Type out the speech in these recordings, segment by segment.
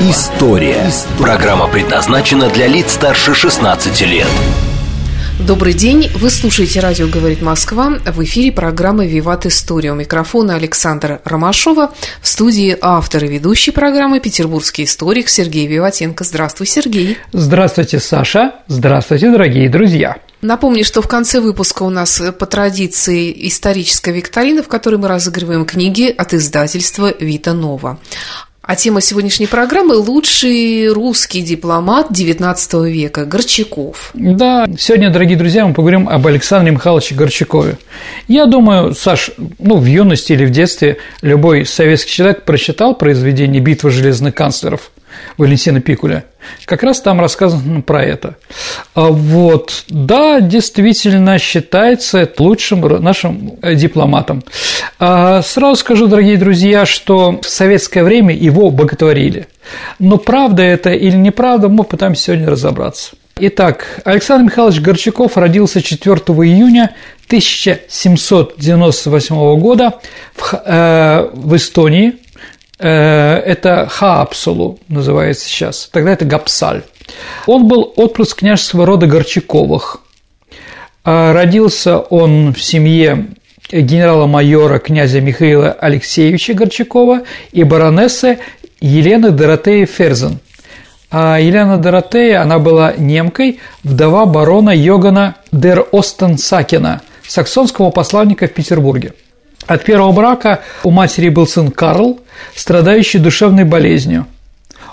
История». Программа предназначена для лиц старше 16 лет. Добрый день. Вы слушаете «Радио говорит Москва». В эфире программа «Виват История». У микрофона Александра Ромашова. В студии автор и ведущий программы петербургский историк Сергей Виватенко. Здравствуй, Сергей. Здравствуйте, Саша. Здравствуйте, дорогие друзья. Напомню, что в конце выпуска у нас по традиции историческая викторина, в которой мы разыгрываем книги от издательства «Вита Нова». А тема сегодняшней программы – лучший русский дипломат XIX века Горчаков. Да, сегодня, дорогие друзья, мы поговорим об Александре Михайловиче Горчакове. Я думаю, Саш, ну, в юности или в детстве любой советский человек прочитал произведение «Битва железных канцлеров», Валентина Пикуля. Как раз там рассказано про это. А вот, да, действительно считается лучшим нашим э, дипломатом. А сразу скажу, дорогие друзья, что в советское время его боготворили. Но правда это или неправда, мы пытаемся сегодня разобраться. Итак, Александр Михайлович Горчаков родился 4 июня 1798 года в, э, в Эстонии, это Хаапсулу называется сейчас, тогда это Гапсаль. Он был отпрыск княжеского рода Горчаковых. А родился он в семье генерала-майора князя Михаила Алексеевича Горчакова и баронессы Елены Доротеи Ферзен. А Елена Доротея, она была немкой, вдова барона Йогана дер Остенсакена, саксонского посланника в Петербурге – от первого брака у матери был сын Карл, страдающий душевной болезнью.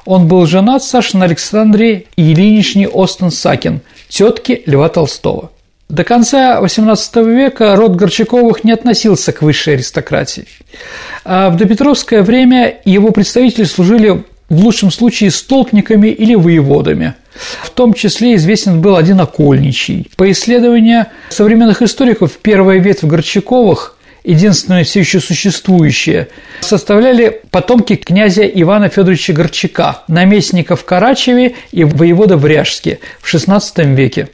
Он был женат Саша на Александре Ильиничне Остен Сакин, тетке Льва Толстого. До конца XVIII века род Горчаковых не относился к высшей аристократии. А в допетровское время его представители служили в лучшем случае столпниками или воеводами. В том числе известен был один окольничий. По исследованию современных историков, первая ветвь Горчаковых единственное все еще существующее, составляли потомки князя Ивана Федоровича Горчака, наместника в Карачеве и воевода в Ряжске в XVI веке.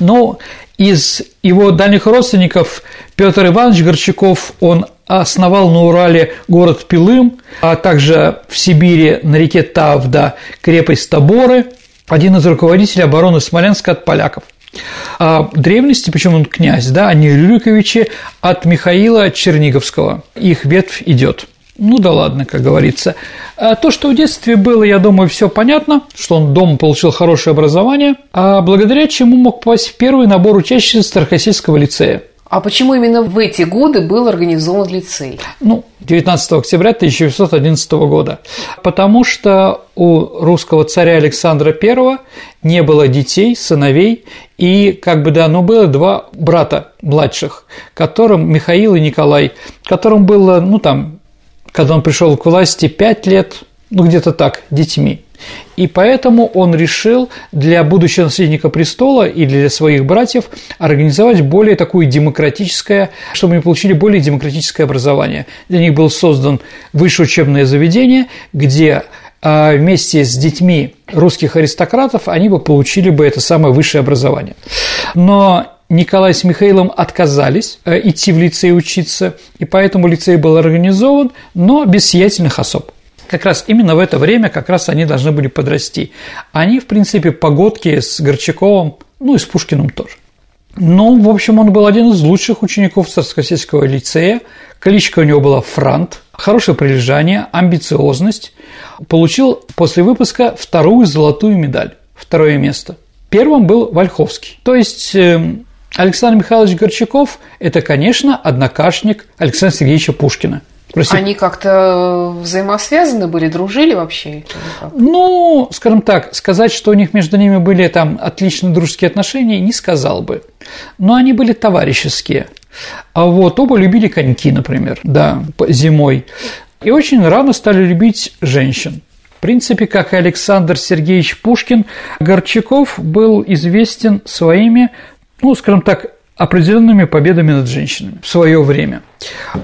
Но из его дальних родственников Петр Иванович Горчаков, он основал на Урале город Пилым, а также в Сибири на реке Тавда крепость Таборы, один из руководителей обороны Смоленска от поляков. А древности, причем он князь, да, они Рюриковичи от Михаила Черниговского. Их ветвь идет. Ну да ладно, как говорится. А то, что в детстве было, я думаю, все понятно, что он дома получил хорошее образование, а благодаря чему мог попасть в первый набор учащихся Старохосельского лицея. А почему именно в эти годы был организован лицей? Ну, 19 октября 1911 года. Потому что у русского царя Александра I не было детей, сыновей, и как бы да, но было два брата младших, которым Михаил и Николай, которым было, ну там, когда он пришел к власти, 5 лет, ну где-то так, детьми. И поэтому он решил для будущего наследника престола и для своих братьев организовать более такое демократическое, чтобы они получили более демократическое образование. Для них был создан высшее учебное заведение, где а, вместе с детьми русских аристократов они бы получили бы это самое высшее образование. Но Николай с Михаилом отказались э, идти в лицей учиться, и поэтому лицей был организован, но без сиятельных особ как раз именно в это время как раз они должны были подрасти. Они, в принципе, погодки с Горчаковым, ну и с Пушкиным тоже. Ну, в общем, он был один из лучших учеников Царскосельского лицея. Кличка у него была Франт, хорошее прилежание, амбициозность. Получил после выпуска вторую золотую медаль, второе место. Первым был Вольховский. То есть эм, Александр Михайлович Горчаков – это, конечно, однокашник Александра Сергеевича Пушкина – Прости. Они как-то взаимосвязаны были, дружили вообще? Ну, скажем так, сказать, что у них между ними были там отличные дружеские отношения, не сказал бы. Но они были товарищеские. А вот оба любили коньки, например, да, зимой. И очень рано стали любить женщин. принципе, как и Александр Сергеевич Пушкин, Горчаков был известен своими, ну, скажем так, определенными победами над женщинами в свое время.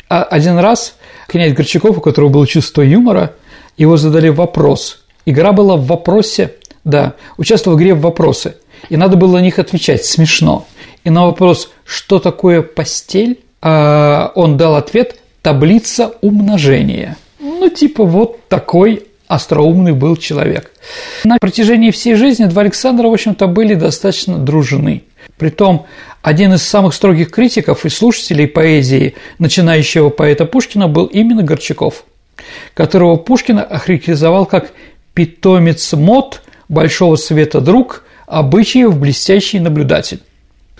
А один раз князь Горчаков, у которого было чувство юмора, его задали вопрос. Игра была в вопросе, да, участвовал в игре в вопросы. И надо было на них отвечать смешно. И на вопрос, что такое постель, а, он дал ответ «таблица умножения». Ну, типа вот такой остроумный был человек. На протяжении всей жизни два Александра, в общем-то, были достаточно дружны. Притом, один из самых строгих критиков и слушателей поэзии начинающего поэта Пушкина был именно Горчаков, которого Пушкина охарактеризовал как «питомец мод, большого света друг, обычаев блестящий наблюдатель».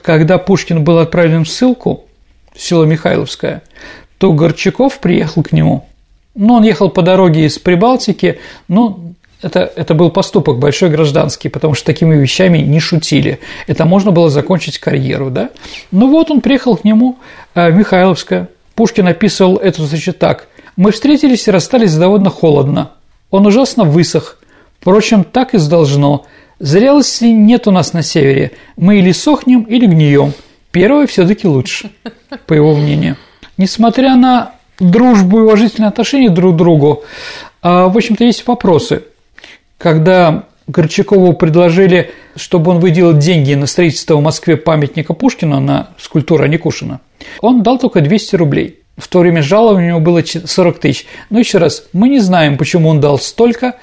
Когда Пушкин был отправлен в ссылку в село Михайловское, то Горчаков приехал к нему. Ну, он ехал по дороге из Прибалтики, но это, это был поступок большой гражданский, потому что такими вещами не шутили. Это можно было закончить карьеру, да? Ну вот он приехал к нему э, в Михайловское. Пушкин описывал эту встречу так. «Мы встретились и расстались довольно холодно. Он ужасно высох. Впрочем, так и должно. Зрелости нет у нас на севере. Мы или сохнем, или гнием. Первое все-таки лучше, по его мнению. Несмотря на дружбу и уважительные отношения друг к другу, а, в общем-то, есть вопросы когда Горчакову предложили, чтобы он выделил деньги на строительство в Москве памятника Пушкина на скульптуру Никушина, он дал только 200 рублей. В то время жалование у него было 40 тысяч. Но еще раз, мы не знаем, почему он дал столько,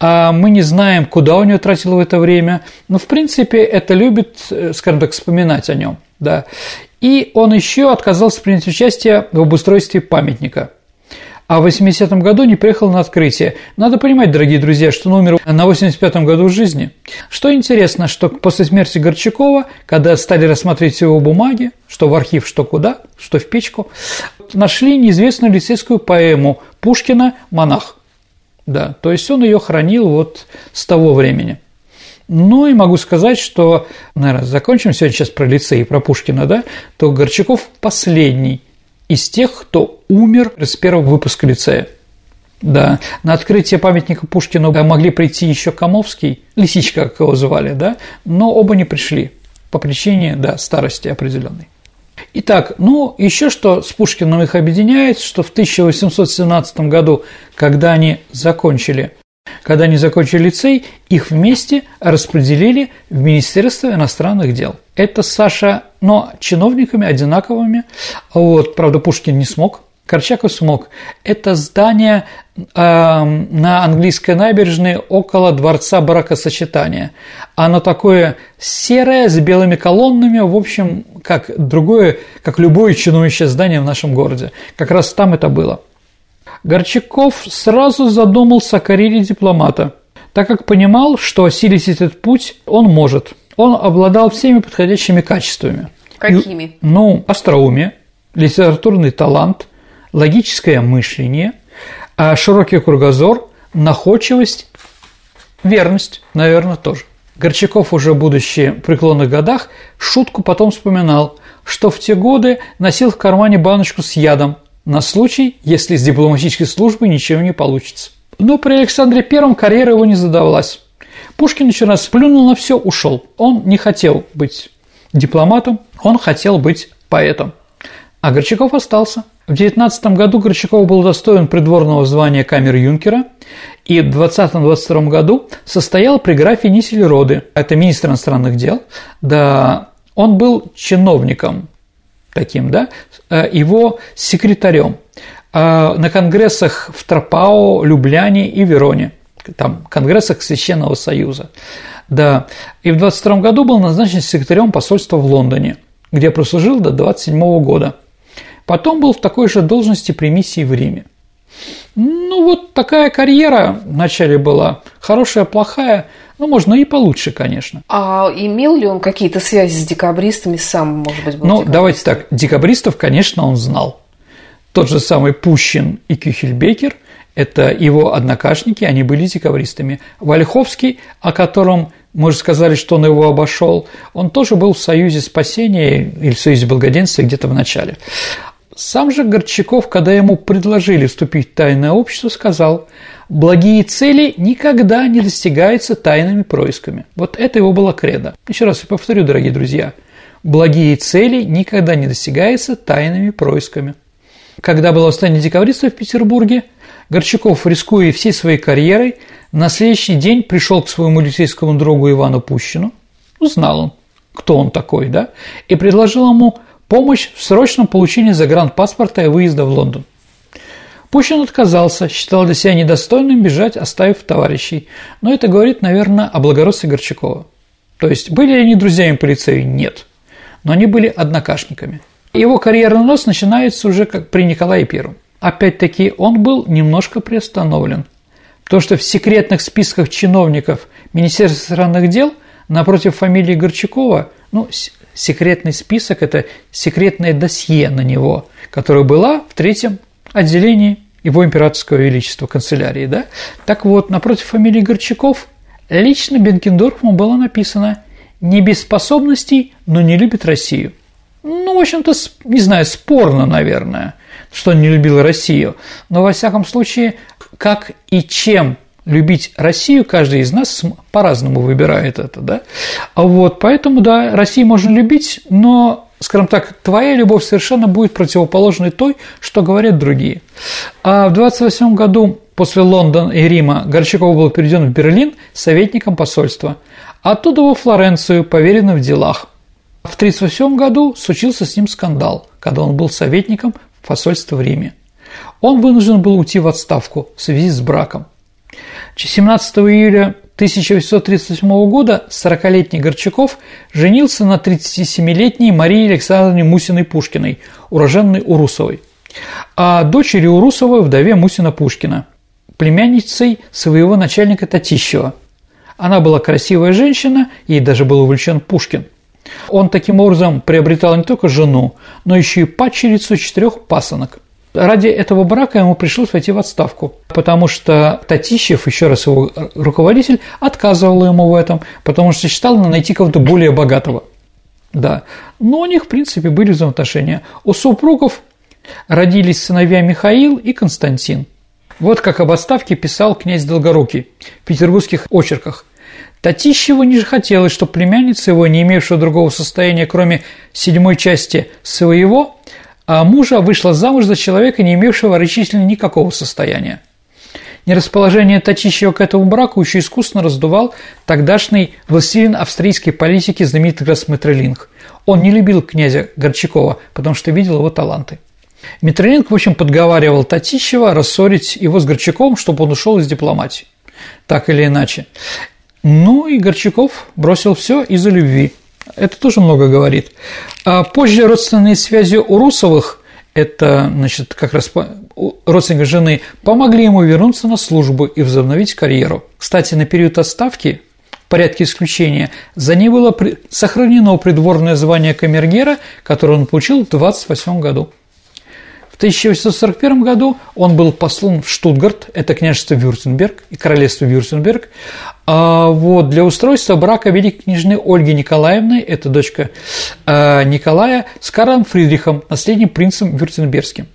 а мы не знаем, куда у него тратил в это время. Но, в принципе, это любит, э, скажем так, вспоминать о нем. Да. И он еще отказался принять участие в обустройстве памятника – а в 80-м году не приехал на открытие. Надо понимать, дорогие друзья, что он умер на 85-м году жизни. Что интересно, что после смерти Горчакова, когда стали рассматривать его бумаги, что в архив, что куда, что в печку, нашли неизвестную лицейскую поэму Пушкина «Монах». Да, то есть он ее хранил вот с того времени. Ну и могу сказать, что, наверное, закончим сегодня сейчас про лицей и про Пушкина, да, то Горчаков последний из тех, кто умер с первого выпуска лицея. Да, на открытие памятника Пушкину могли прийти еще Комовский, Лисичка, как его звали, да, но оба не пришли по причине, да, старости определенной. Итак, ну, еще что с Пушкиным их объединяет, что в 1817 году, когда они закончили когда они закончили лицей, их вместе распределили в Министерство иностранных дел. Это Саша, но чиновниками одинаковыми. Вот, правда, Пушкин не смог, Корчаков смог. Это здание э, на английской набережной около дворца бракосочетания. Оно такое серое, с белыми колоннами, в общем, как другое, как любое чинующее здание в нашем городе. Как раз там это было. Горчаков сразу задумался о карьере дипломата, так как понимал, что осилить этот путь он может. Он обладал всеми подходящими качествами. Какими? И, ну, остроумие, литературный талант, логическое мышление, а широкий кругозор, находчивость, верность, наверное, тоже. Горчаков, уже будучи в преклонных годах, шутку потом вспоминал, что в те годы носил в кармане баночку с ядом, на случай, если с дипломатической службой ничего не получится. Но при Александре Первом карьера его не задавалась. Пушкин еще раз плюнул на все, ушел. Он не хотел быть дипломатом, он хотел быть поэтом. А Горчаков остался. В 19 году Горчаков был достоин придворного звания камер юнкера, и в 20-22 году состоял при графе Нисельроды, это министр иностранных дел, да, он был чиновником таким, да, э, его секретарем э, на конгрессах в Тропао, Любляне и Вероне, там конгрессах Священного Союза. Да, и в 22 году был назначен секретарем посольства в Лондоне, где прослужил до 27 года. Потом был в такой же должности при миссии в Риме. Ну, вот такая карьера вначале была, хорошая, плохая, ну, можно и получше, конечно. А имел ли он какие-то связи с декабристами сам, может быть, был Ну, давайте так, декабристов, конечно, он знал. Тот же самый Пущин и Кюхельбекер – это его однокашники, они были декабристами. Вальховский, о котором мы уже сказали, что он его обошел, он тоже был в Союзе спасения или в Союзе благоденствия где-то в начале. Сам же Горчаков, когда ему предложили вступить в тайное общество, сказал, благие цели никогда не достигаются тайными происками. Вот это его было кредо. Еще раз повторю, дорогие друзья. Благие цели никогда не достигаются тайными происками. Когда было восстание декабристов в Петербурге, Горчаков, рискуя всей своей карьерой, на следующий день пришел к своему лицейскому другу Ивану Пущину, узнал он, кто он такой, да, и предложил ему помощь в срочном получении загранпаспорта и выезда в Лондон. Пущин отказался, считал для себя недостойным бежать, оставив товарищей. Но это говорит, наверное, о благородстве Горчакова. То есть, были ли они друзьями по? Нет. Но они были однокашниками. Его карьерный нос начинается уже как при Николае Первом. Опять-таки, он был немножко приостановлен. То, что в секретных списках чиновников Министерства иностранных дел напротив фамилии Горчакова, ну, секретный список – это секретное досье на него, которое было в третьем отделении его императорского величества канцелярии, да? Так вот, напротив фамилии Горчаков лично Бенкендорфу было написано «не без способностей, но не любит Россию». Ну, в общем-то, не знаю, спорно, наверное, что он не любил Россию, но, во всяком случае, как и чем любить Россию, каждый из нас по-разному выбирает это, да? А вот, поэтому, да, Россию можно любить, но скажем так, твоя любовь совершенно будет противоположной той, что говорят другие. А в 28 году после Лондона и Рима Горчаков был переведен в Берлин советником посольства, оттуда во Флоренцию, поверенным в делах. В 1938 году случился с ним скандал, когда он был советником в посольстве в Риме. Он вынужден был уйти в отставку в связи с браком. 17 июля 1838 года 40-летний Горчаков женился на 37-летней Марии Александровне Мусиной-Пушкиной, уроженной Урусовой, а дочери Урусовой вдове Мусина-Пушкина, племянницей своего начальника Татищева. Она была красивая женщина, ей даже был увлечен Пушкин. Он таким образом приобретал не только жену, но еще и падчерицу четырех пасынок. Ради этого брака ему пришлось войти в отставку, потому что Татищев, еще раз его руководитель, отказывал ему в этом, потому что считал найти кого-то более богатого. Да. Но у них, в принципе, были взаимоотношения. У супругов родились сыновья Михаил и Константин. Вот как об отставке писал князь Долгорукий в петербургских очерках. Татищеву не хотелось, чтобы племянница его, не имевшая другого состояния, кроме седьмой части своего, а мужа вышла замуж за человека, не имевшего рачительно никакого состояния. Нерасположение Татищева к этому браку еще искусно раздувал тогдашний властелин австрийской политики знаменитый граф Метрелинг. Он не любил князя Горчакова, потому что видел его таланты. Метрелинг, в общем, подговаривал Татищева рассорить его с Горчаковым, чтобы он ушел из дипломатии. Так или иначе. Ну и Горчаков бросил все из-за любви – это тоже много говорит. А позже родственные связи у Русовых, это, значит, как раз родственники жены, помогли ему вернуться на службу и возобновить карьеру. Кстати, на период отставки в порядке исключения за ней было сохранено придворное звание камергера, которое он получил в 28 году. В 1841 году он был послан в Штутгарт, это княжество Вюртемберг и королевство Вюртемберг, а вот для устройства брака великой княжны Ольги Николаевны, это дочка э, Николая, с Карлом Фридрихом, наследным принцем Вюртембергским.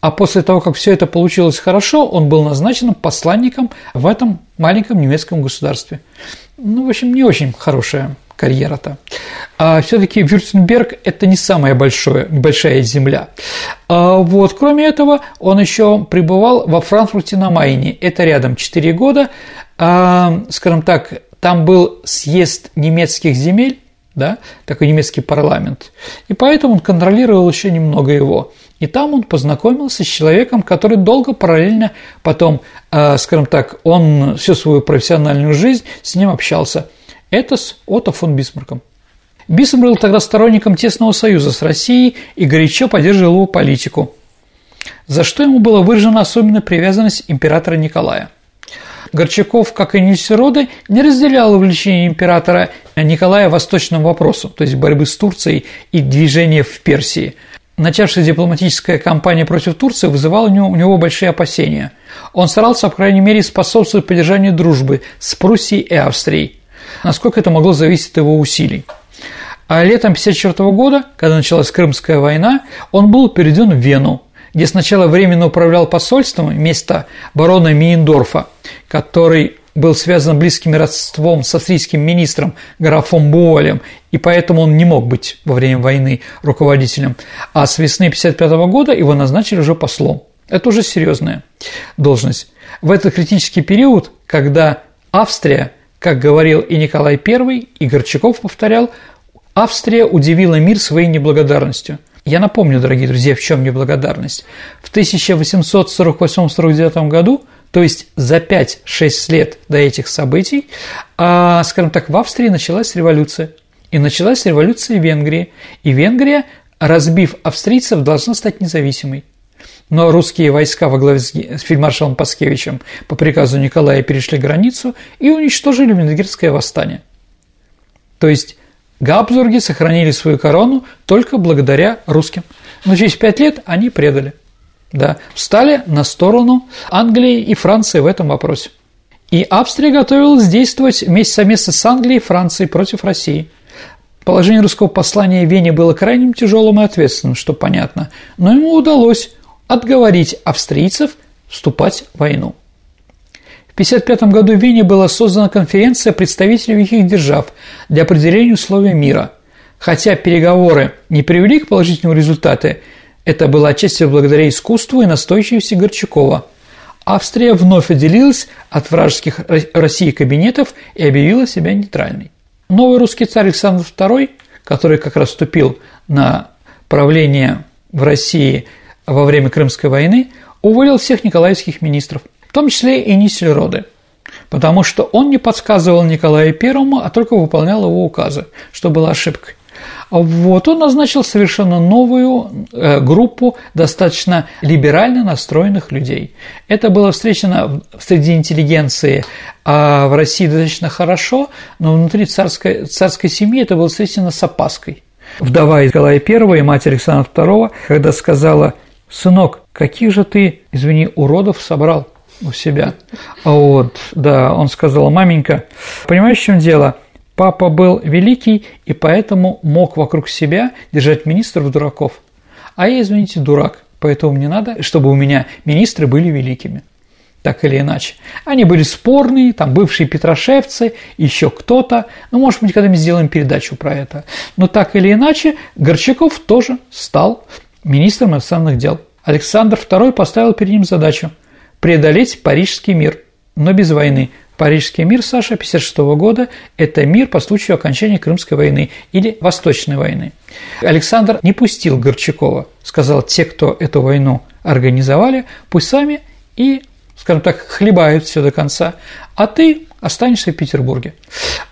А после того, как все это получилось хорошо, он был назначен посланником в этом маленьком немецком государстве. Ну, в общем, не очень хорошая карьера-то. А все-таки Вюртемберг – это не самая большая, большая земля. А вот, кроме этого, он еще пребывал во Франкфурте на Майне. Это рядом 4 года. А, скажем так, там был съезд немецких земель, да, такой немецкий парламент. И поэтому он контролировал еще немного его. И там он познакомился с человеком, который долго параллельно потом, а, скажем так, он всю свою профессиональную жизнь с ним общался – это с Отто фон Бисмарком. Бисмарк был тогда сторонником тесного союза с Россией и горячо поддерживал его политику, за что ему была выражена особенная привязанность императора Николая. Горчаков, как и Нильсероды, не разделял увлечение императора Николая восточному вопросу, то есть борьбы с Турцией и движения в Персии. Начавшая дипломатическая кампания против Турции вызывала у него большие опасения. Он старался, по крайней мере, способствовать поддержанию дружбы с Пруссией и Австрией насколько это могло зависеть от его усилий. А летом 1954 года, когда началась Крымская война, он был переведен в Вену, где сначала временно управлял посольством вместо барона Миендорфа, который был связан близким родством с австрийским министром графом Буолем, и поэтому он не мог быть во время войны руководителем. А с весны 1955 года его назначили уже послом. Это уже серьезная должность. В этот критический период, когда Австрия, как говорил и Николай I, и Горчаков повторял, Австрия удивила мир своей неблагодарностью. Я напомню, дорогие друзья, в чем неблагодарность. В 1848-49 году – то есть за 5-6 лет до этих событий, а, скажем так, в Австрии началась революция. И началась революция в Венгрии. И Венгрия, разбив австрийцев, должна стать независимой. Но русские войска во главе с фельдмаршалом Паскевичем по приказу Николая перешли границу и уничтожили Венгерское восстание. То есть Габсбурги сохранили свою корону только благодаря русским. Но через пять лет они предали – да, встали на сторону Англии и Франции в этом вопросе. И Австрия готовилась действовать вместе совместно с Англией и Францией против России. Положение русского послания в Вене было крайне тяжелым и ответственным, что понятно, но ему удалось отговорить австрийцев вступать в войну. В 1955 году в Вене была создана конференция представителей великих держав для определения условий мира. Хотя переговоры не привели к положительному результату, это было отчасти благодаря искусству и настойчивости Горчакова. Австрия вновь отделилась от вражеских России кабинетов и объявила себя нейтральной. Новый русский царь Александр II, который как раз вступил на правление в России во время Крымской войны, уволил всех николаевских министров, в том числе и Нисельроды, потому что он не подсказывал Николаю Первому, а только выполнял его указы, что было ошибкой. Вот он назначил совершенно новую э, группу достаточно либерально настроенных людей. Это было встречено среди интеллигенции а в России достаточно хорошо, но внутри царской, царской семьи это было встречено с опаской. Вдова Николая I и мать Александра II, когда сказала, «Сынок, каких же ты, извини, уродов собрал у себя?» Вот, да, он сказал, «Маменька, понимаешь, в чем дело?» Папа был великий и поэтому мог вокруг себя держать министров дураков. А я, извините, дурак, поэтому мне надо, чтобы у меня министры были великими. Так или иначе. Они были спорные, там бывшие петрошевцы, еще кто-то. Ну, может быть, когда-нибудь сделаем передачу про это. Но так или иначе, Горчаков тоже стал министром иностранных дел. Александр II поставил перед ним задачу преодолеть Парижский мир, но без войны – Парижский мир, Саша, 1956 года – это мир по случаю окончания Крымской войны или Восточной войны. Александр не пустил Горчакова, сказал, те, кто эту войну организовали, пусть сами и, скажем так, хлебают все до конца, а ты останешься в Петербурге.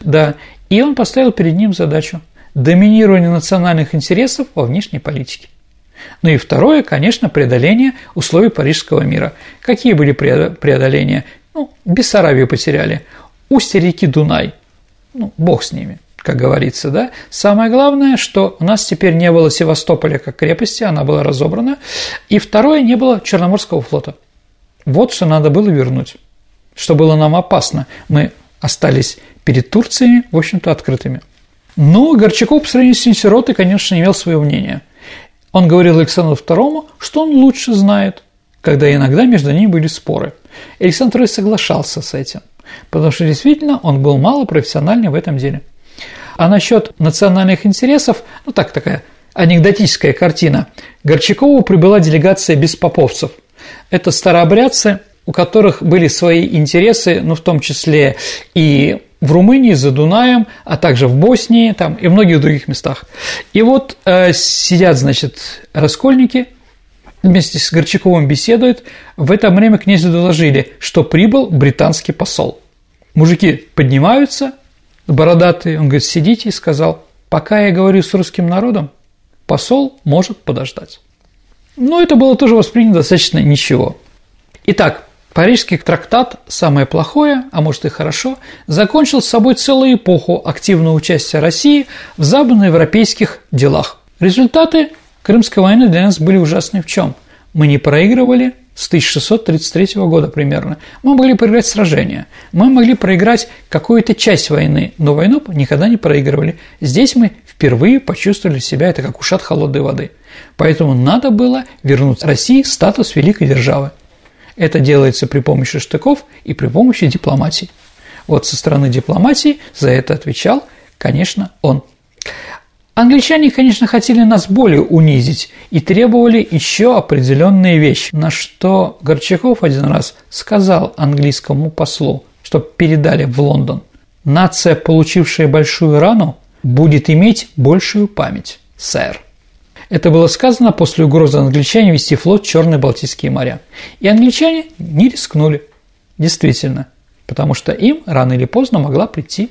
Да, и он поставил перед ним задачу – доминирование национальных интересов во внешней политике. Ну и второе, конечно, преодоление условий Парижского мира. Какие были преодоления? Ну, Бессарабию потеряли, устье реки Дунай. Ну, бог с ними, как говорится, да. Самое главное, что у нас теперь не было Севастополя как крепости, она была разобрана. И второе, не было Черноморского флота. Вот что надо было вернуть. Что было нам опасно. Мы остались перед Турцией, в общем-то, открытыми. Но Горчаков по сравнению с Синсиротой, конечно, имел свое мнение. Он говорил Александру II, что он лучше знает, когда иногда между ними были споры – Александр II соглашался с этим, потому что действительно он был мало профессиональный в этом деле. А насчет национальных интересов, ну так такая анекдотическая картина. Горчакову прибыла делегация беспоповцев. Это старообрядцы, у которых были свои интересы, ну, в том числе и в Румынии, за Дунаем, а также в Боснии там, и многих других местах. И вот э, сидят, значит, раскольники – вместе с Горчаковым беседует, в это время князю доложили, что прибыл британский посол. Мужики поднимаются, бородатые, он говорит, сидите, и сказал, пока я говорю с русским народом, посол может подождать. Но это было тоже воспринято достаточно ничего. Итак, Парижский трактат «Самое плохое, а может и хорошо» закончил с собой целую эпоху активного участия России в западноевропейских делах. Результаты Крымская война для нас были ужасны в чем? Мы не проигрывали, с 1633 года примерно. Мы могли проиграть сражение, мы могли проиграть какую-то часть войны, но войну никогда не проигрывали. Здесь мы впервые почувствовали себя, это как ушат холодной воды. Поэтому надо было вернуть России статус великой державы. Это делается при помощи штыков и при помощи дипломатии. Вот со стороны дипломатии за это отвечал, конечно, он. Англичане, конечно, хотели нас более унизить и требовали еще определенные вещи, на что Горчаков один раз сказал английскому послу, чтобы передали в Лондон. Нация, получившая большую рану, будет иметь большую память, сэр. Это было сказано после угрозы англичане вести флот в Черные Балтийские моря. И англичане не рискнули. Действительно. Потому что им рано или поздно могла прийти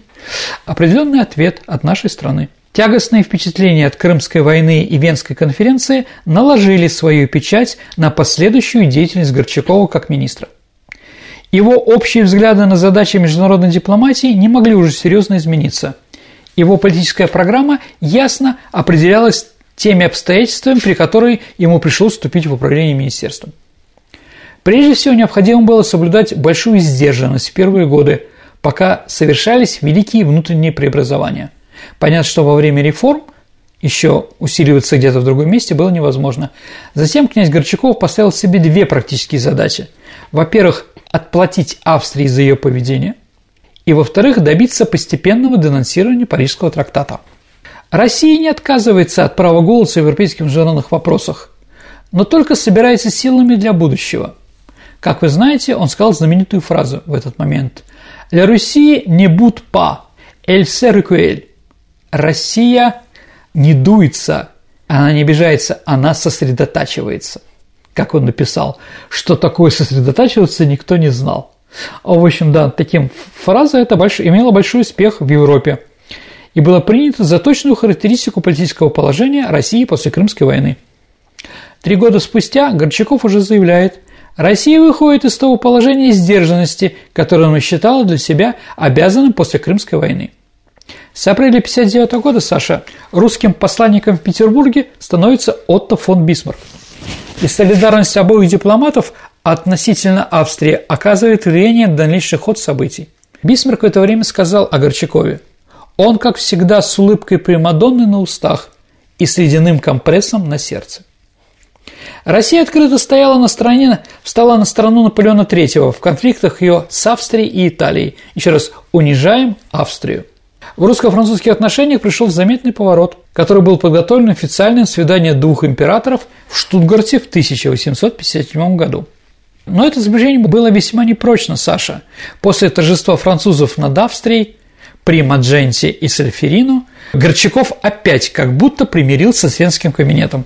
определенный ответ от нашей страны. Тягостные впечатления от Крымской войны и Венской конференции наложили свою печать на последующую деятельность Горчакова как министра. Его общие взгляды на задачи международной дипломатии не могли уже серьезно измениться. Его политическая программа ясно определялась теми обстоятельствами, при которых ему пришлось вступить в управление министерством. Прежде всего, необходимо было соблюдать большую сдержанность в первые годы, пока совершались великие внутренние преобразования – Понятно, что во время реформ еще усиливаться где-то в другом месте было невозможно. Затем князь Горчаков поставил себе две практические задачи. Во-первых, отплатить Австрии за ее поведение, и, во-вторых, добиться постепенного денонсирования Парижского трактата. Россия не отказывается от права голоса в европейских международных вопросах, но только собирается силами для будущего. Как вы знаете, он сказал знаменитую фразу в этот момент «La Russie ne bout pas, elle se recueille» Россия не дуется, она не обижается, она сосредотачивается. Как он написал, что такое сосредотачиваться, никто не знал. В общем, да, таким фраза эта больш... имела большой успех в Европе и была принята за точную характеристику политического положения России после Крымской войны. Три года спустя Горчаков уже заявляет, Россия выходит из того положения сдержанности, которое она считала для себя обязанным после Крымской войны. С апреля 1959 года, Саша, русским посланником в Петербурге становится Отто фон Бисмарк. И солидарность обоих дипломатов относительно Австрии оказывает влияние на дальнейший ход событий. Бисмарк в это время сказал о Горчакове. Он, как всегда, с улыбкой Примадонны на устах и с ледяным компрессом на сердце. Россия открыто стояла на стороне, встала на сторону Наполеона III в конфликтах ее с Австрией и Италией. Еще раз, унижаем Австрию. В русско-французских отношениях пришел заметный поворот, который был подготовлен официальным свидание двух императоров в Штутгарте в 1857 году. Но это сближение было весьма непрочно, Саша. После торжества французов над Австрией при Мадженте и Сальферину Горчаков опять как будто примирился с Венским кабинетом.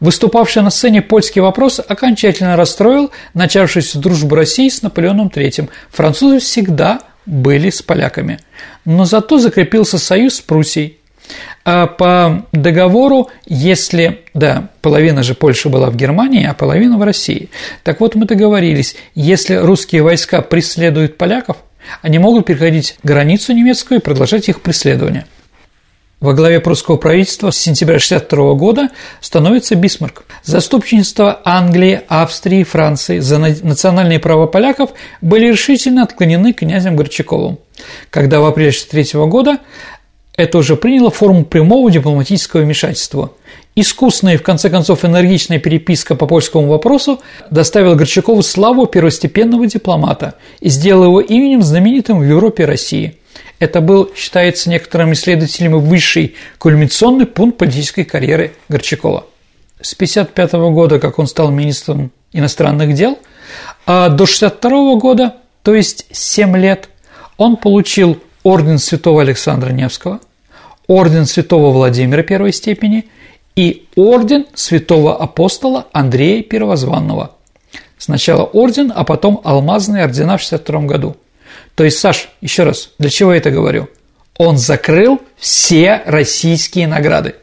Выступавший на сцене польский вопрос окончательно расстроил начавшуюся дружбу России с Наполеоном III. Французы всегда были с поляками. Но зато закрепился союз с Пруссией. А по договору, если, да, половина же Польши была в Германии, а половина в России. Так вот, мы договорились, если русские войска преследуют поляков, они могут переходить границу немецкую и продолжать их преследование – во главе прусского правительства с сентября 1962 года становится Бисмарк. Заступничество Англии, Австрии, Франции за национальные права поляков были решительно отклонены князем Горчаковым. Когда в апреле 1963 года это уже приняло форму прямого дипломатического вмешательства. Искусная и, в конце концов, энергичная переписка по польскому вопросу доставила Горчакову славу первостепенного дипломата и сделала его именем знаменитым в Европе и России – это был, считается некоторыми исследователями, высший кульминационный пункт политической карьеры Горчакова. С 1955 года, как он стал министром иностранных дел, а до 1962 года, то есть 7 лет, он получил орден святого Александра Невского, орден святого Владимира первой степени и орден святого апостола Андрея Первозванного. Сначала орден, а потом алмазные ордена в 1962 году – то есть, Саш, еще раз, для чего я это говорю? Он закрыл все российские награды.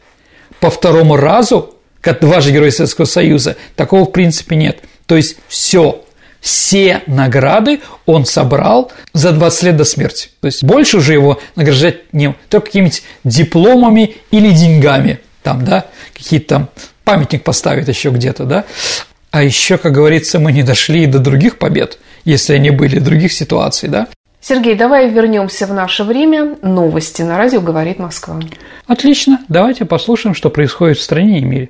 По второму разу, как два же Героя Советского Союза, такого в принципе нет. То есть, все, все награды он собрал за 20 лет до смерти. То есть больше уже его награждать не только какими-нибудь дипломами или деньгами, там, да, какие-то там памятник поставить еще где-то, да. А еще, как говорится, мы не дошли и до других побед, если они были, других ситуаций, да? Сергей, давай вернемся в наше время. Новости на радио «Говорит Москва». Отлично. Давайте послушаем, что происходит в стране и мире.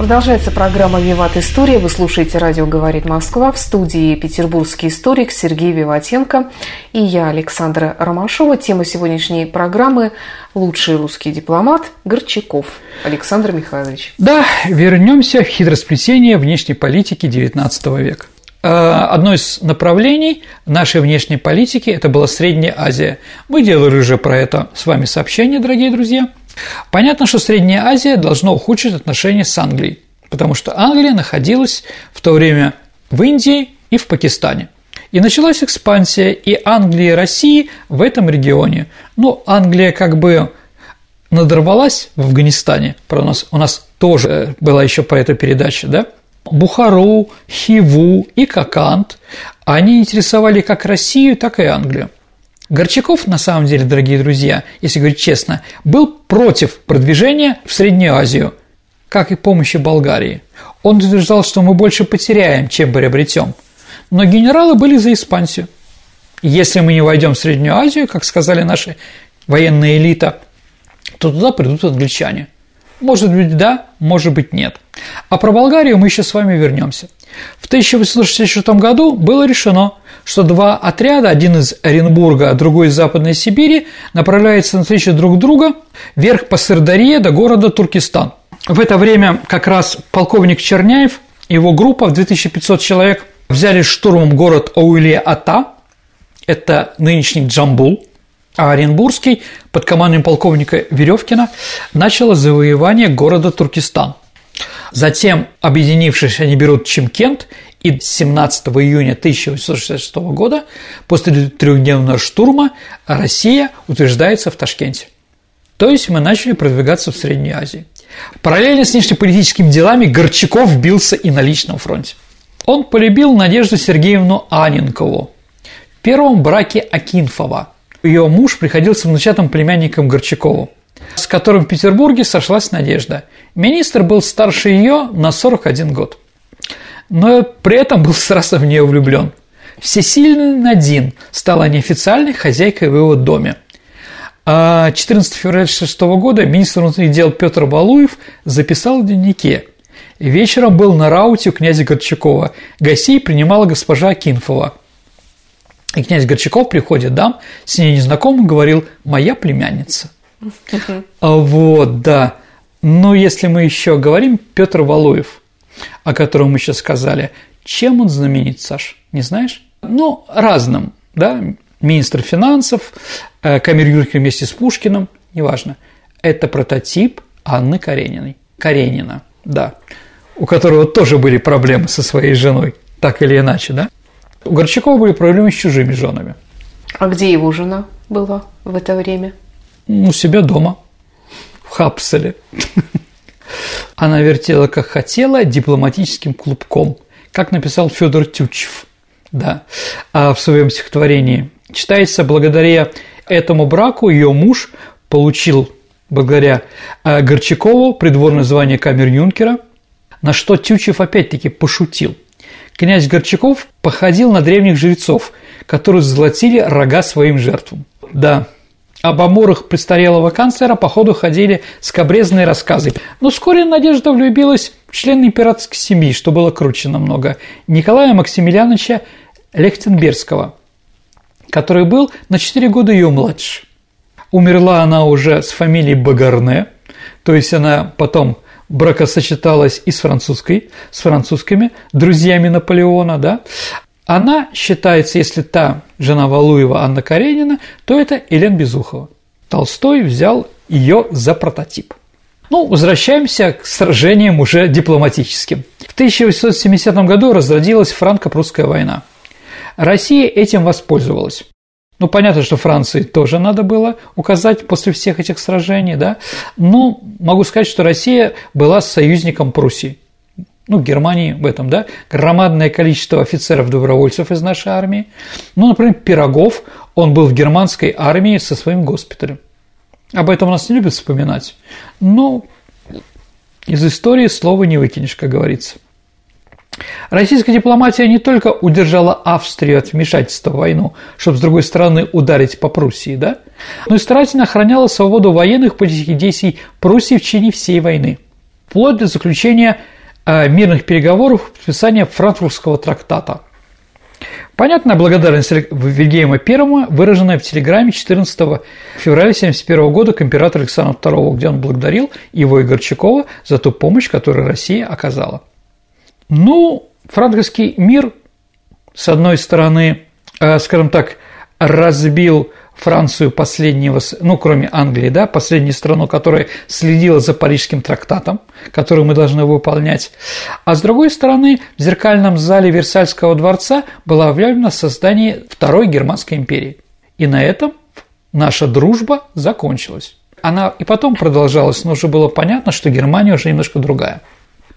Продолжается программа «Виват История». Вы слушаете «Радио говорит Москва» в студии петербургский историк Сергей Виватенко и я, Александра Ромашова. Тема сегодняшней программы «Лучший русский дипломат Горчаков». Александр Михайлович. Да, вернемся в хитросплетение внешней политики XIX века. Э, одно из направлений нашей внешней политики – это была Средняя Азия. Мы делали уже про это с вами сообщение, дорогие друзья – Понятно, что Средняя Азия должна ухудшить отношения с Англией, потому что Англия находилась в то время в Индии и в Пакистане. И началась экспансия и Англии, и России в этом регионе. Ну, Англия как бы надорвалась в Афганистане, про нас, у нас тоже была еще про эту передачу, да? Бухару, Хиву и Какант, они интересовали как Россию, так и Англию. Горчаков, на самом деле, дорогие друзья, если говорить честно, был против продвижения в Среднюю Азию, как и помощи Болгарии. Он утверждал, что мы больше потеряем, чем приобретем. Но генералы были за экспансию. Если мы не войдем в Среднюю Азию, как сказали наши военная элита, то туда придут англичане. Может быть, да, может быть, нет. А про Болгарию мы еще с вами вернемся. В 1866 году было решено, что два отряда, один из Оренбурга, а другой из Западной Сибири, направляются на встречу друг друга вверх по Сырдарье до города Туркестан. В это время как раз полковник Черняев и его группа в 2500 человек взяли штурмом город Оуле-Ата, это нынешний Джамбул, а Оренбургский под командой полковника Веревкина начало завоевание города Туркестан. Затем, объединившись, они берут Чимкент и 17 июня 1866 года, после трехдневного штурма, Россия утверждается в Ташкенте. То есть мы начали продвигаться в Средней Азии. Параллельно с внешнеполитическими делами Горчаков бился и на личном фронте. Он полюбил Надежду Сергеевну Аненкову в первом браке Акинфова. Ее муж приходился внучатым племянником Горчакову, с которым в Петербурге сошлась Надежда. Министр был старше ее на 41 год но при этом был сразу в нее влюблен. Всесильный Надин стала неофициальной хозяйкой в его доме. А 14 февраля 1966 года министр внутренних дел Петр Балуев записал в дневнике. Вечером был на рауте у князя Горчакова. Гостей принимала госпожа Кинфова. И князь Горчаков приходит дам, с ней незнакомым говорил «моя племянница». А вот, да. Но если мы еще говорим, Петр Валуев – о котором мы сейчас сказали, чем он знаменит, Саш, не знаешь? Ну, разным, да, министр финансов, э, камер вместе с Пушкиным, неважно. Это прототип Анны Карениной. Каренина, да, у которого тоже были проблемы со своей женой, так или иначе, да? У Горчакова были проблемы с чужими женами. А где его жена была в это время? У себя дома, в Хапселе. Она вертела, как хотела, дипломатическим клубком, как написал Федор Тютчев. Да. А в своем стихотворении читается, благодаря этому браку ее муж получил, благодаря э, Горчакову, придворное звание камер-юнкера, на что Тютчев опять-таки пошутил. Князь Горчаков походил на древних жрецов, которые золотили рога своим жертвам. Да, об амурах престарелого канцлера по ходу ходили скобрезные рассказы. Но вскоре Надежда влюбилась в члена императорской семьи, что было круче намного, Николая Максимилиановича Лехтенбергского, который был на 4 года ее младше. Умерла она уже с фамилией Багарне, то есть она потом бракосочеталась и с французской, с французскими друзьями Наполеона, да, она считается, если та жена Валуева Анна Каренина, то это Елена Безухова. Толстой взял ее за прототип. Ну, возвращаемся к сражениям уже дипломатическим. В 1870 году разродилась франко-прусская война. Россия этим воспользовалась. Ну, понятно, что Франции тоже надо было указать после всех этих сражений, да, но могу сказать, что Россия была союзником Пруссии. Ну, Германии в этом, да, громадное количество офицеров-добровольцев из нашей армии. Ну, например, Пирогов, он был в германской армии со своим госпиталем. Об этом у нас не любят вспоминать, но из истории слова не выкинешь, как говорится. Российская дипломатия не только удержала Австрию от вмешательства в войну, чтобы, с другой стороны, ударить по Пруссии, да, но и старательно охраняла свободу военных политических действий Пруссии в течение всей войны, вплоть до заключения мирных переговоров подписания Франкфуртского трактата. Понятная благодарность Вильгельма I, выраженная в телеграмме 14 февраля 1971 года к императору Александру II, где он благодарил его и Горчакова за ту помощь, которую Россия оказала. Ну, франковский мир, с одной стороны, э, скажем так, разбил Францию последнего, ну, кроме Англии, да, последнюю страну, которая следила за Парижским трактатом, который мы должны выполнять. А с другой стороны, в зеркальном зале Версальского дворца было объявлено создание Второй Германской империи. И на этом наша дружба закончилась. Она и потом продолжалась, но уже было понятно, что Германия уже немножко другая.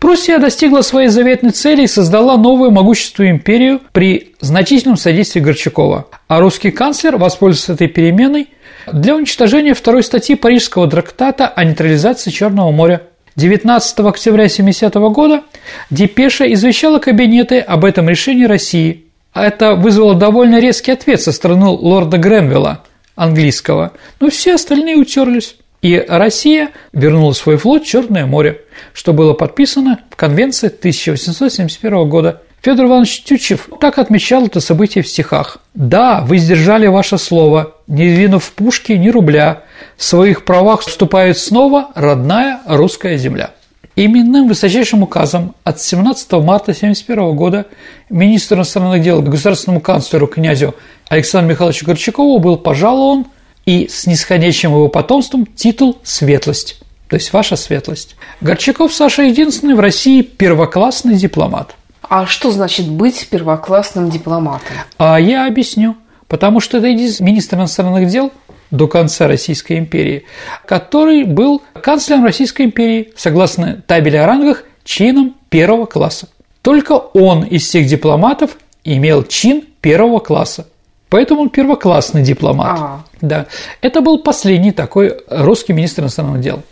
Пруссия достигла своей заветной цели и создала новую могущественную империю при значительном содействии Горчакова, а русский канцлер воспользовался этой переменой для уничтожения второй статьи Парижского трактата о нейтрализации Черного моря. 19 октября 1970 года Депеша извещала кабинеты об этом решении России. Это вызвало довольно резкий ответ со стороны лорда Гренвилла, английского, но все остальные утерлись. И Россия вернула свой флот в Черное море, что было подписано в Конвенции 1871 года. Федор Иванович Тютчев так отмечал это событие в стихах. «Да, вы сдержали ваше слово, не двинув пушки ни рубля, в своих правах вступает снова родная русская земля». Именным высочайшим указом от 17 марта 1971 года министру иностранных дел государственному канцлеру князю Александру Михайловичу Горчакову был пожалован и с нисходящим его потомством титул «Светлость», то есть «Ваша светлость». Горчаков Саша единственный в России первоклассный дипломат. А что значит быть первоклассным дипломатом? А я объясню. Потому что это министр иностранных дел до конца Российской империи, который был канцлером Российской империи, согласно табели о рангах, чином первого класса. Только он из всех дипломатов имел чин первого класса. Поэтому он первоклассный дипломат. А. Да. Это был последний такой русский министр иностранных дел.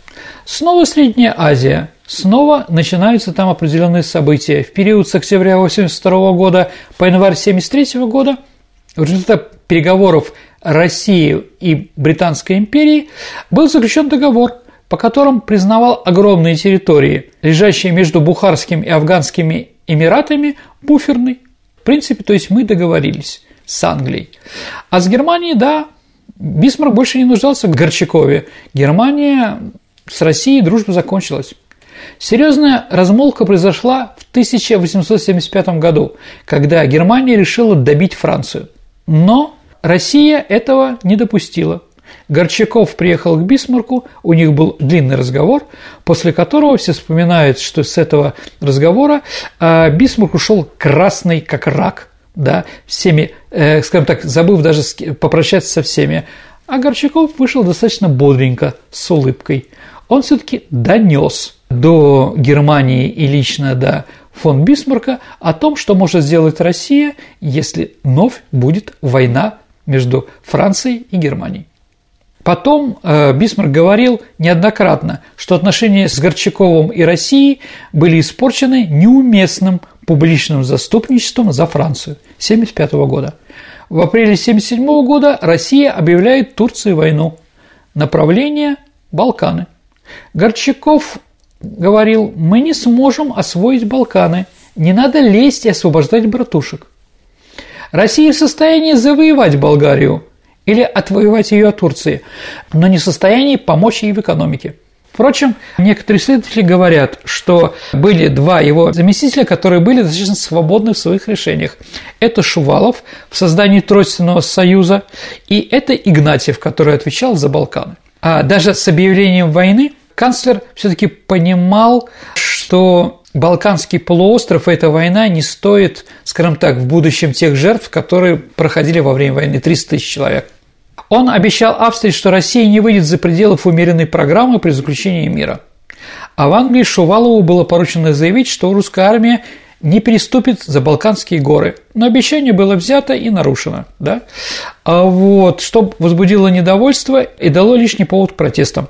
Снова Средняя Азия. Снова начинаются там определенные события. В период с октября 1982 года по январь 1973 года в результате переговоров России и Британской империи был заключен договор, по которому признавал огромные территории, лежащие между Бухарским и Афганскими Эмиратами, буферной. В принципе, то есть мы договорились с Англией. А с Германией, да, Бисмарк больше не нуждался в Горчакове. Германия с Россией дружба закончилась. Серьезная размолвка произошла в 1875 году, когда Германия решила добить Францию. Но Россия этого не допустила. Горчаков приехал к Бисмарку, у них был длинный разговор, после которого все вспоминают, что с этого разговора а, Бисмарк ушел красный, как рак – да, всеми, э, скажем так, забыв даже попрощаться со всеми. А Горчаков вышел достаточно бодренько, с улыбкой. Он все-таки донес до Германии и лично до фон Бисмарка о том, что может сделать Россия, если вновь будет война между Францией и Германией. Потом э, Бисмарк говорил неоднократно, что отношения с Горчаковым и Россией были испорчены неуместным публичным заступничеством за Францию 1975 года. В апреле 1977 года Россия объявляет Турции войну. Направление – Балканы. Горчаков говорил, мы не сможем освоить Балканы, не надо лезть и освобождать братушек. Россия в состоянии завоевать Болгарию или отвоевать ее от Турции, но не в состоянии помочь ей в экономике – Впрочем, некоторые исследователи говорят, что были два его заместителя, которые были достаточно свободны в своих решениях. Это Шувалов в создании Тройственного союза, и это Игнатьев, который отвечал за Балканы. А даже с объявлением войны канцлер все-таки понимал, что Балканский полуостров и эта война не стоит, скажем так, в будущем тех жертв, которые проходили во время войны 300 тысяч человек. Он обещал Австрии, что Россия не выйдет за пределов умеренной программы при заключении мира. А в Англии Шувалову было поручено заявить, что русская армия не переступит за Балканские горы. Но обещание было взято и нарушено. Да? А вот, что возбудило недовольство и дало лишний повод к протестам.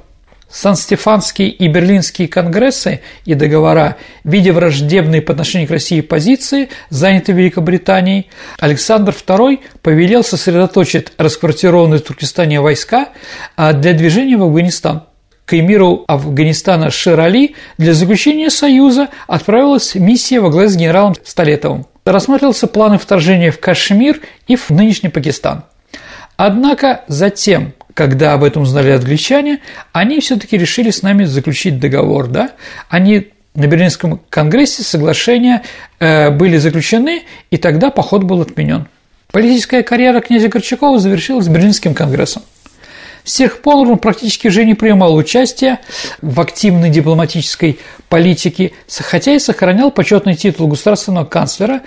Сан-Стефанские и Берлинские конгрессы и договора, видя враждебные по отношению к России позиции, занятые Великобританией, Александр II повелел сосредоточить расквартированные в Туркестане войска а, для движения в Афганистан. К эмиру Афганистана Ширали для заключения союза отправилась миссия во главе с генералом Столетовым. Рассматривался планы вторжения в Кашмир и в нынешний Пакистан. Однако затем, когда об этом узнали англичане, они все-таки решили с нами заключить договор. Да? Они на Берлинском конгрессе соглашения э, были заключены, и тогда поход был отменен. Политическая карьера князя Горчакова завершилась Берлинским конгрессом. С тех пор он практически уже не принимал участия в активной дипломатической политике, хотя и сохранял почетный титул государственного канцлера,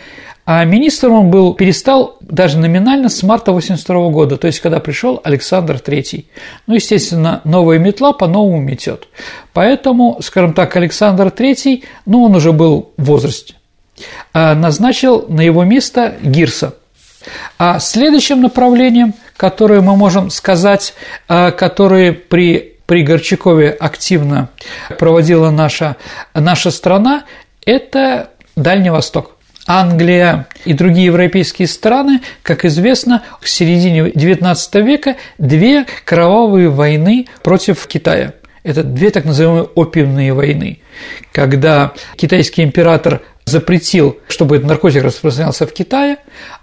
а министром он был, перестал даже номинально с марта 1982 года, то есть когда пришел Александр III. Ну, естественно, новая метла по-новому метет. Поэтому, скажем так, Александр III, ну, он уже был в возрасте, а назначил на его место Гирса. А следующим направлением, которое мы можем сказать, а, которое при при Горчакове активно проводила наша, наша страна, это Дальний Восток. Англия и другие европейские страны, как известно, в середине XIX века две кровавые войны против Китая. Это две так называемые опиумные войны, когда китайский император запретил, чтобы этот наркотик распространялся в Китае,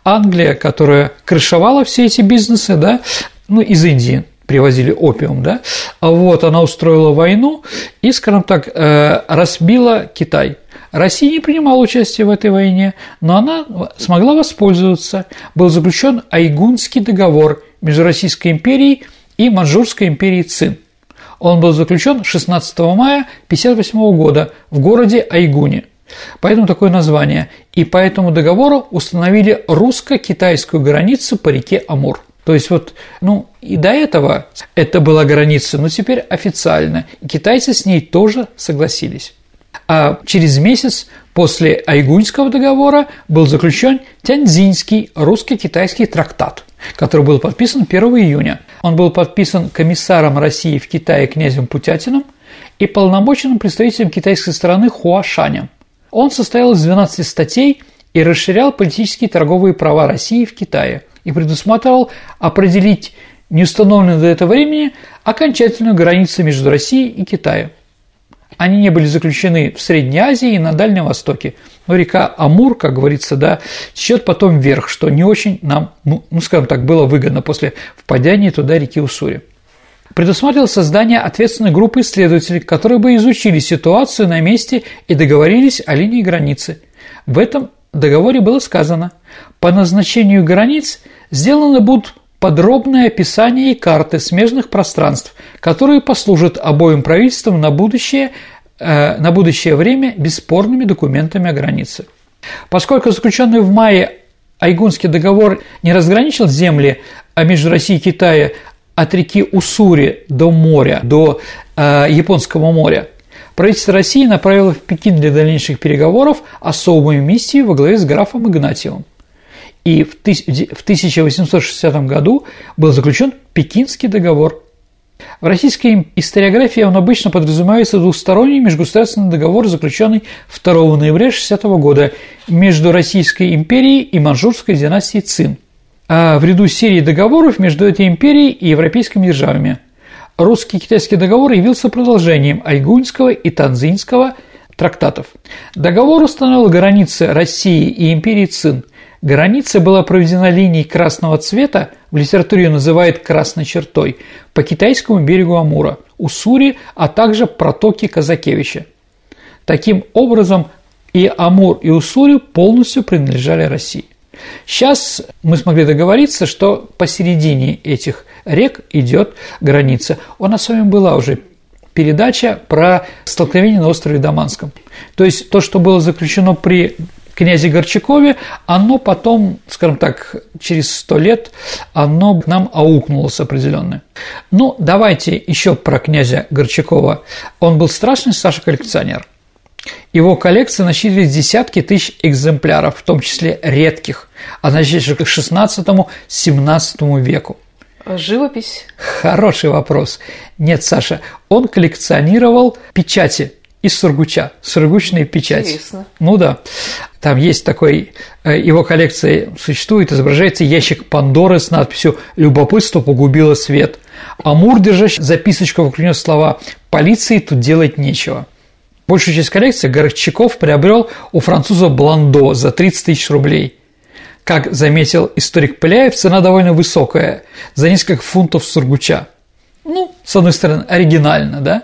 Англия, которая крышевала все эти бизнесы, да, ну, из Индии, привозили опиум, да, а вот она устроила войну и, скажем так, э, разбила Китай. Россия не принимала участие в этой войне, но она смогла воспользоваться. Был заключен Айгунский договор между Российской империей и Манчжурской империей Цин. Он был заключен 16 мая 1958 года в городе Айгуне. Поэтому такое название. И по этому договору установили русско-китайскую границу по реке Амур. То есть вот, ну, и до этого это была граница, но теперь официально. И китайцы с ней тоже согласились. А через месяц после Айгуньского договора был заключен Тяньцзинский русско-китайский трактат, который был подписан 1 июня. Он был подписан комиссаром России в Китае князем Путятиным и полномоченным представителем китайской стороны Хуашанем. Он состоял из 12 статей и расширял политические и торговые права России в Китае и предусматривал определить неустановленную до этого времени окончательную границу между Россией и Китаем. Они не были заключены в Средней Азии и на Дальнем Востоке. Но река Амур, как говорится, да, течет потом вверх, что не очень нам, ну, ну скажем так, было выгодно после впадения туда реки Уссури. Предусматривалось создание ответственной группы исследователей, которые бы изучили ситуацию на месте и договорились о линии границы. В этом договоре было сказано, по назначению границ сделаны будут подробное описание и карты смежных пространств, которые послужат обоим правительствам на будущее, э, на будущее время бесспорными документами о границе. Поскольку заключенный в мае Айгунский договор не разграничил земли а между Россией и Китаем от реки Уссури до моря, до э, Японского моря, правительство России направило в Пекин для дальнейших переговоров особую миссию во главе с графом Игнатьевым и в 1860 году был заключен Пекинский договор. В российской историографии он обычно подразумевается двусторонний межгосударственный договор, заключенный 2 ноября 1960 года между Российской империей и манчжурской династией Цин. А в ряду серии договоров между этой империей и европейскими державами. Русский китайский договор явился продолжением Айгуньского и Танзинского трактатов. Договор установил границы России и империи Цин – Граница была проведена линией красного цвета, в литературе ее называют красной чертой, по китайскому берегу Амура, Уссури, а также протоки Казакевича. Таким образом, и Амур, и Уссури полностью принадлежали России. Сейчас мы смогли договориться, что посередине этих рек идет граница. У нас с вами была уже передача про столкновение на острове Даманском. То есть то, что было заключено при князе Горчакове, оно потом, скажем так, через сто лет, оно к нам аукнулось определенно. Ну, давайте еще про князя Горчакова. Он был страшный Саша коллекционер. Его коллекция насчитывает десятки тысяч экземпляров, в том числе редких, относящихся к 16-17 веку. Живопись? Хороший вопрос. Нет, Саша, он коллекционировал печати из сургуча, сургучные печати. Интересно. Ну да. Там есть такой, э, его коллекция существует, изображается ящик Пандоры с надписью «Любопытство погубило свет». Амур, держащий записочку, вокруг слова «Полиции тут делать нечего». Большую часть коллекции Горчаков приобрел у француза Бландо за 30 тысяч рублей. Как заметил историк Пыляев, цена довольно высокая, за несколько фунтов сургуча. Ну, с одной стороны, оригинально, да?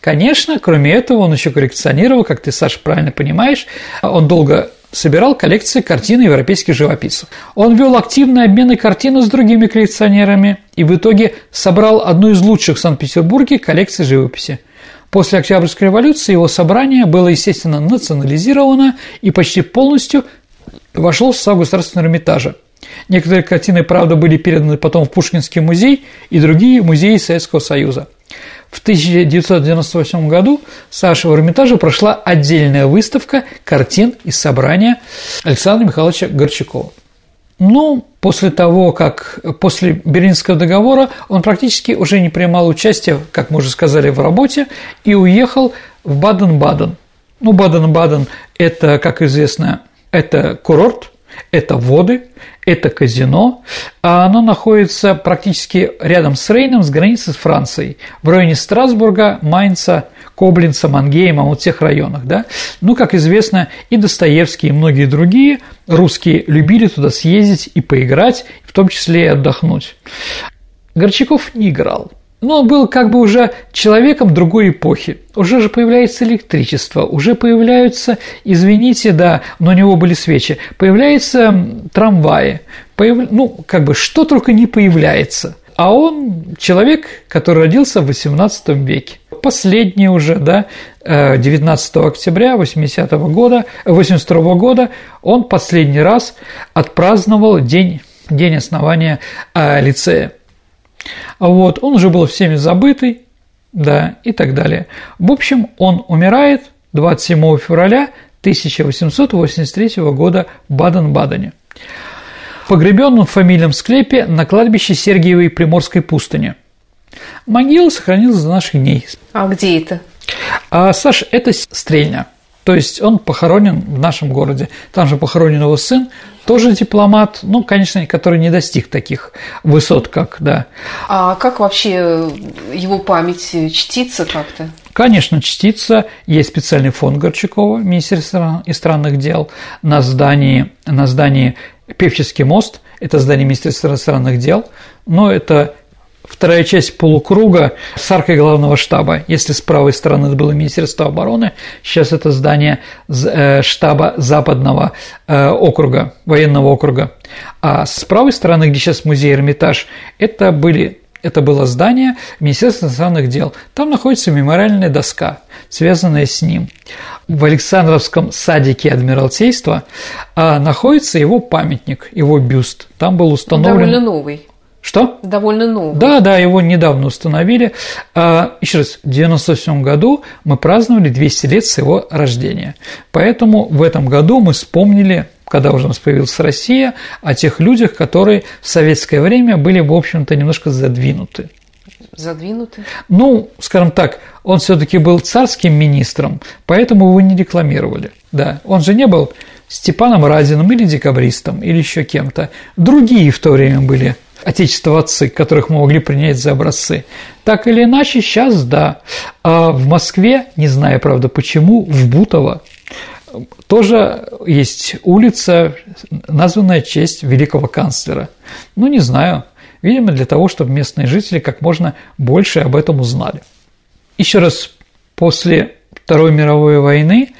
Конечно, кроме этого, он еще коллекционировал, как ты, Саша, правильно понимаешь, он долго собирал коллекции картин европейских живописцев. Он вел активные обмены картин с другими коллекционерами и в итоге собрал одну из лучших в Санкт-Петербурге коллекций живописи. После Октябрьской революции его собрание было, естественно, национализировано и почти полностью вошло в состав Государственного Эрмитажа. Некоторые картины, правда, были переданы потом в Пушкинский музей и другие музеи Советского Союза. В 1998 году Саша в Эрмитаже прошла отдельная выставка картин из собрания Александра Михайловича Горчакова. Ну, после того, как после Берлинского договора он практически уже не принимал участие, как мы уже сказали, в работе и уехал в Баден-Баден. Ну, Баден-Баден – это, как известно, это курорт, это воды, это казино, а оно находится практически рядом с Рейном, с границей с Францией, в районе Страсбурга, Майнца, Коблинца, Мангейма, вот тех районах, да. Ну, как известно, и Достоевский, и многие другие русские любили туда съездить и поиграть, в том числе и отдохнуть. Горчаков не играл – но он был как бы уже человеком другой эпохи. Уже же появляется электричество, уже появляются, извините, да, но у него были свечи, появляются трамваи, появ... ну, как бы что только не появляется. А он человек, который родился в XVIII веке. Последний уже, да, 19 э, октября 80 -го года, 82 года он последний раз отпраздновал день, день основания э, лицея. Вот, он уже был всеми забытый, да, и так далее. В общем, он умирает 27 февраля 1883 года в Баден-Бадене. Погребен он в фамильном склепе на кладбище Сергиевой Приморской пустыни. Могила сохранилась до наших дней. А где это? А, Саш, это Стрельня. То есть он похоронен в нашем городе. Там же похоронен его сын, тоже дипломат, ну, конечно, который не достиг таких высот, как, да. А как вообще его память чтится как-то? Конечно, чтится. Есть специальный фонд Горчакова, Министерства иностранных дел, на здании, на здании Певческий мост, это здание Министерства иностранных дел, но это вторая часть полукруга с аркой главного штаба. Если с правой стороны это было Министерство обороны, сейчас это здание э, штаба Западного э, округа, военного округа. А с правой стороны, где сейчас музей Эрмитаж, это были это было здание Министерства иностранных дел. Там находится мемориальная доска, связанная с ним. В Александровском садике Адмиралтейства а, находится его памятник, его бюст. Там был установлен... Довольно новый. Что? Довольно новый. Да, да, его недавно установили. А, еще раз, в 97 году мы праздновали 200 лет с его рождения. Поэтому в этом году мы вспомнили, когда уже у нас появилась Россия, о тех людях, которые в советское время были, в общем-то, немножко задвинуты. Задвинуты? Ну, скажем так, он все-таки был царским министром, поэтому его не рекламировали. Да, он же не был Степаном Разиным или декабристом, или еще кем-то. Другие в то время были отечествовцы, которых мы могли принять за образцы. Так или иначе, сейчас да. А в Москве, не знаю, правда, почему, в Бутово тоже есть улица, названная в честь великого канцлера. Ну, не знаю, видимо, для того, чтобы местные жители как можно больше об этом узнали. Еще раз, после Второй мировой войны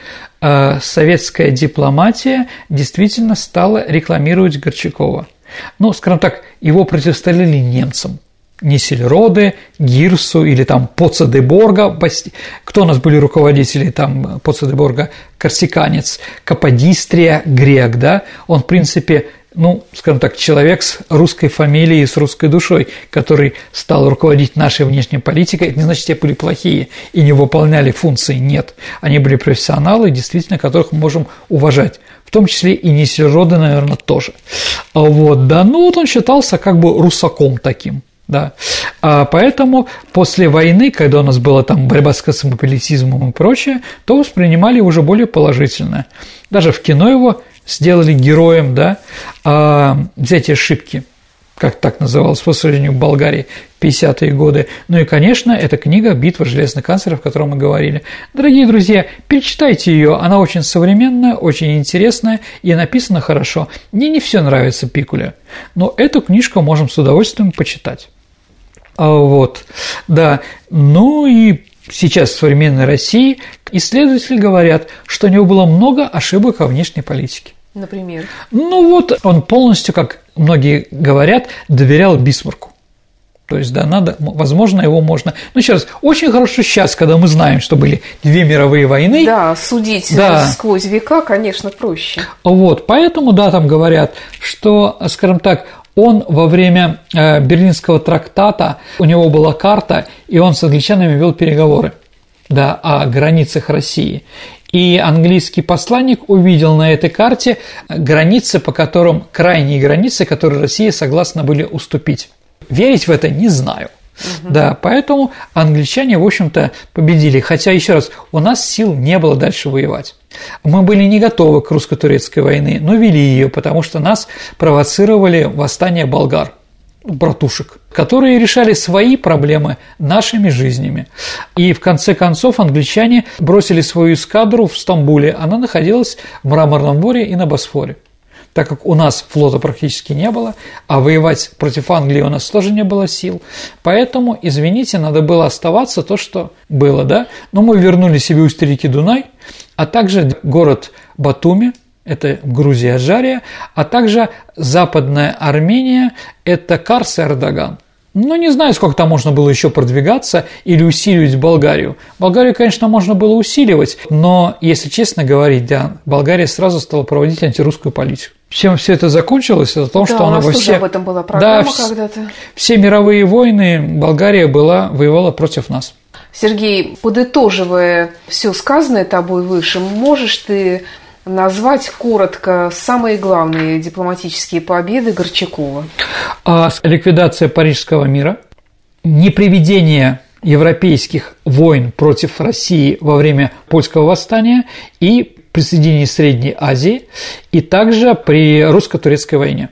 а, советская дипломатия действительно стала рекламировать Горчакова – ну, скажем так, его противостояли немцам. Нисельроде, Гирсу или там Поца де Борга. Басти... Кто у нас были руководители там Поца де Борга? Корсиканец, Каподистрия, грек, да? Он, в принципе, ну, скажем так, человек с русской фамилией, с русской душой, который стал руководить нашей внешней политикой, это не значит, что те были плохие и не выполняли функции, нет. Они были профессионалы, действительно, которых мы можем уважать. В том числе и Несероды, наверное, тоже. Вот, да, ну вот он считался как бы русаком таким, да. А поэтому после войны, когда у нас была там борьба с космополитизмом и прочее, то воспринимали уже более положительно. Даже в кино его сделали героем, да, а, взятие ошибки, как так называлось по сожалению в Болгарии в 50-е годы. Ну и, конечно, эта книга «Битва железных канцлеров», о которой мы говорили. Дорогие друзья, перечитайте ее, она очень современная, очень интересная и написана хорошо. Мне не все нравится Пикуля, но эту книжку можем с удовольствием почитать. А, вот, да, ну и сейчас в современной России исследователи говорят, что у него было много ошибок во внешней политике. Например? Ну вот он полностью, как многие говорят, доверял Бисмарку. То есть, да, надо, возможно, его можно. Ну, еще раз, очень хорошо сейчас, когда мы знаем, что были две мировые войны. Да, судить да. сквозь века, конечно, проще. Вот, поэтому, да, там говорят, что, скажем так, он во время э, Берлинского трактата, у него была карта, и он с англичанами вел переговоры да, о границах России. И английский посланник увидел на этой карте границы, по которым, крайние границы, которые Россия согласна были уступить. Верить в это не знаю. Угу. Да, поэтому англичане, в общем-то, победили. Хотя, еще раз, у нас сил не было дальше воевать. Мы были не готовы к русско-турецкой войне, но вели ее, потому что нас провоцировали восстание болгар, братушек, которые решали свои проблемы нашими жизнями. И в конце концов англичане бросили свою эскадру в Стамбуле. Она находилась в Мраморном море и на Босфоре так как у нас флота практически не было, а воевать против Англии у нас тоже не было сил. Поэтому, извините, надо было оставаться то, что было, да. Но мы вернули себе устье реки Дунай, а также город Батуми, это в Грузии Аджария, а также западная Армения, это Карс и Эрдоган. Ну, не знаю, сколько там можно было еще продвигаться или усиливать Болгарию. Болгарию, конечно, можно было усиливать, но, если честно говорить, да, Болгария сразу стала проводить антирусскую политику. Чем все это закончилось, это том, да, что она во все... об этом была программа да, когда-то. Все мировые войны Болгария была, воевала против нас. Сергей, подытоживая все сказанное тобой выше, можешь ты назвать коротко самые главные дипломатические победы Горчакова? А, ликвидация Парижского мира, неприведение европейских войн против России во время польского восстания и присоединение Средней Азии, и также при русско-турецкой войне.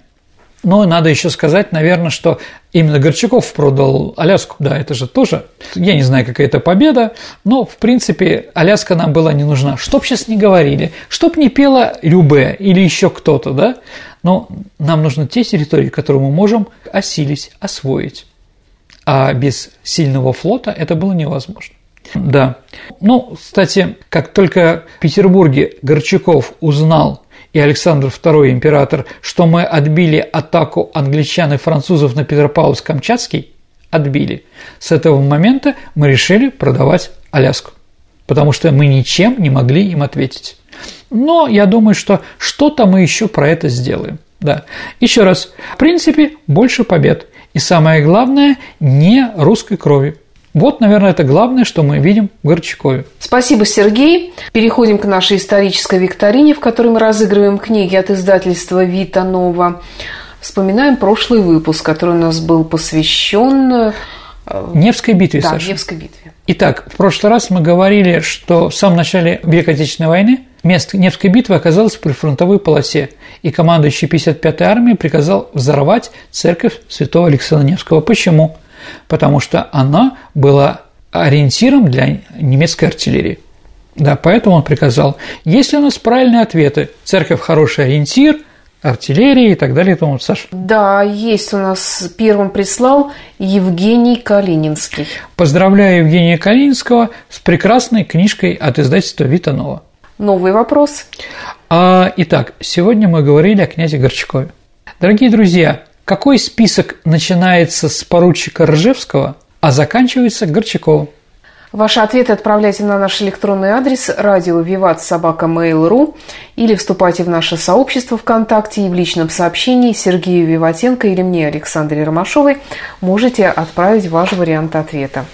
Но надо еще сказать, наверное, что именно Горчаков продал Аляску. Да, это же тоже, я не знаю, какая это победа, но, в принципе, Аляска нам была не нужна. Чтоб сейчас не говорили, чтоб не пела Любе или еще кто-то, да, но нам нужны те территории, которые мы можем осилить, освоить. А без сильного флота это было невозможно. Да. Ну, кстати, как только в Петербурге Горчаков узнал и Александр II, император, что мы отбили атаку англичан и французов на Петропавловск-Камчатский, отбили. С этого момента мы решили продавать Аляску, потому что мы ничем не могли им ответить. Но я думаю, что что-то мы еще про это сделаем. Да. Еще раз, в принципе, больше побед. И самое главное, не русской крови. Вот, наверное, это главное, что мы видим в Горчакове. Спасибо, Сергей. Переходим к нашей исторической викторине, в которой мы разыгрываем книги от издательства «Вита Нова». Вспоминаем прошлый выпуск, который у нас был посвящен э, Невской битве, да, Саша. Невской битве. Итак, в прошлый раз мы говорили, что в самом начале Великой Отечественной войны место Невской битвы оказалось при фронтовой полосе, и командующий 55-й армией приказал взорвать церковь святого Александра Невского. Почему? Потому что она была ориентиром для немецкой артиллерии. Да, поэтому он приказал, если у нас правильные ответы, церковь хороший ориентир, артиллерия и так далее, тому Саша. Да, есть у нас первым прислал Евгений Калининский. Поздравляю Евгения Калининского с прекрасной книжкой от издательства Витанова. Новый вопрос. А, итак, сегодня мы говорили о князе Горчакове. Дорогие друзья, какой список начинается с поручика Ржевского, а заканчивается Горчаковым? Ваши ответы отправляйте на наш электронный адрес радио Виват Собака Mail.ru или вступайте в наше сообщество ВКонтакте и в личном сообщении Сергею Виватенко или мне, Александре Ромашовой, можете отправить ваш вариант ответа.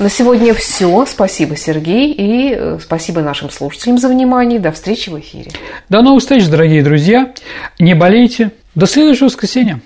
На сегодня все. Спасибо, Сергей, и э, спасибо нашим слушателям за внимание. До встречи в эфире. До новых встреч, дорогие друзья. Не болейте. До следующего воскресенья.